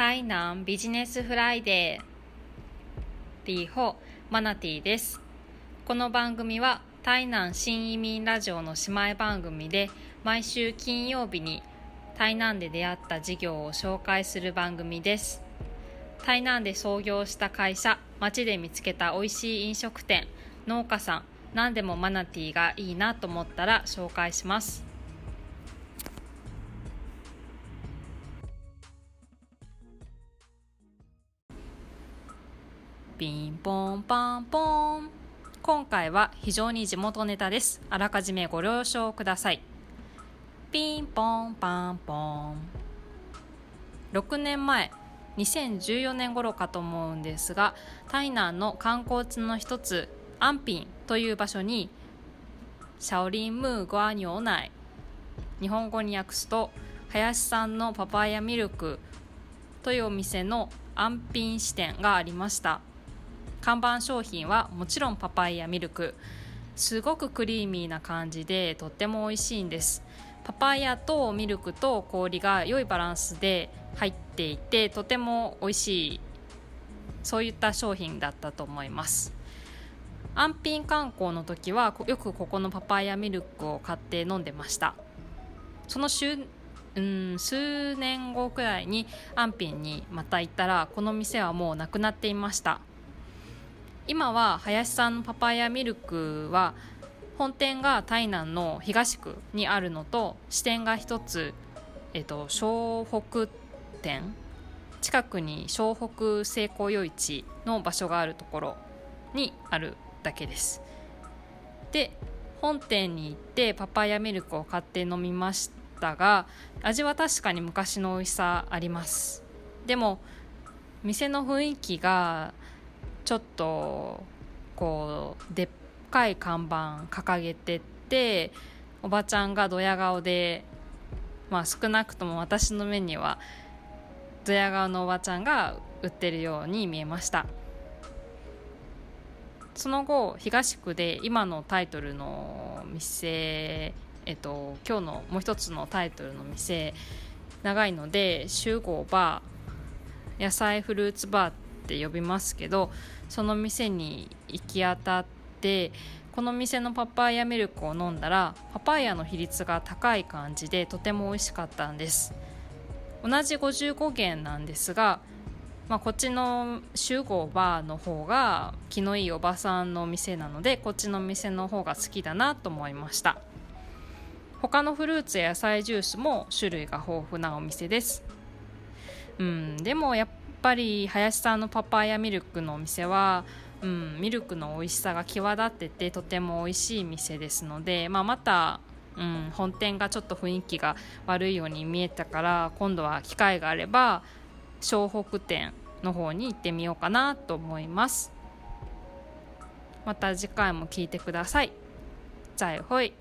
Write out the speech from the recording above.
台南ビジネスフライデーリーホマナティです。この番組は台南新移民ラジオの姉妹番組で毎週金曜日に台南で出会った事業を紹介する番組です。台南で創業した会社街で見つけた美味しい飲食店農家さん何でもマナティーがいいなと思ったら紹介します。ピンポンパンポン。今回は非常に地元ネタです。あらかじめご了承ください。ピンポンパンポン。6年前2014年頃かと思うんですが台南の観光地の一つ安平という場所にシャオリンムーゴアニョナイ日本語に訳すと林さんのパパイヤミルクというお店の安平支店がありました。看板商品はもちろんパパイヤミルク。すごくクリーミーな感じでとっても美味しいんです。パパイヤとミルクと氷が良いバランスで入っていてとても美味しいそういった商品だったと思います。安品観光の時はよくここのパパイヤミルクを買って飲んでました。その週うん数年後くらいに安品にまた行ったらこの店はもうなくなっていました。今は林さんのパパイヤミルクは本店が台南の東区にあるのと支店が一つ、えっと、湘北店近くに湘北成功夜市の場所があるところにあるだけです。で本店に行ってパパイヤミルクを買って飲みましたが味は確かに昔の美味しさあります。でも店の雰囲気がちょっとこうでっかい看板掲げてっておばちゃんがドヤ顔でまあ少なくとも私の目にはドヤ顔のおばちゃんが売ってるように見えました。その後東区で今のタイトルの店えっと今日のもう一つのタイトルの店長いので集合バー野菜フルーツバーって呼びますけどその店に行き当たってこの店のパパイヤミルクを飲んだらパパイヤの比率が高い感じでとても美味しかったんです。同じ55元なんですが、まあ、こっちの集合バーの方が気のいいおばさんの店なのでこっちの店の方が好きだなと思いました。他のフルーツや野菜ジュースも種類が豊富なお店です。うんでもやっぱり林さんのパパイヤミルクのお店は、うん、ミルクの美味しさが際立っててとても美味しい店ですので、まあ、また、うん、本店がちょっと雰囲気が悪いように見えたから今度は機会があれば湘北店の方に行ってみようかなと思います。また次回も聞いてください。再会。